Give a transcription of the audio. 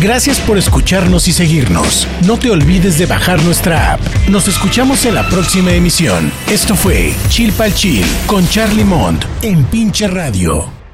Gracias por escucharnos y seguirnos. No te olvides de bajar nuestra app. Nos escuchamos en la próxima emisión. Esto fue Chill Pal Chill con Charlie Mont en Pinche Radio.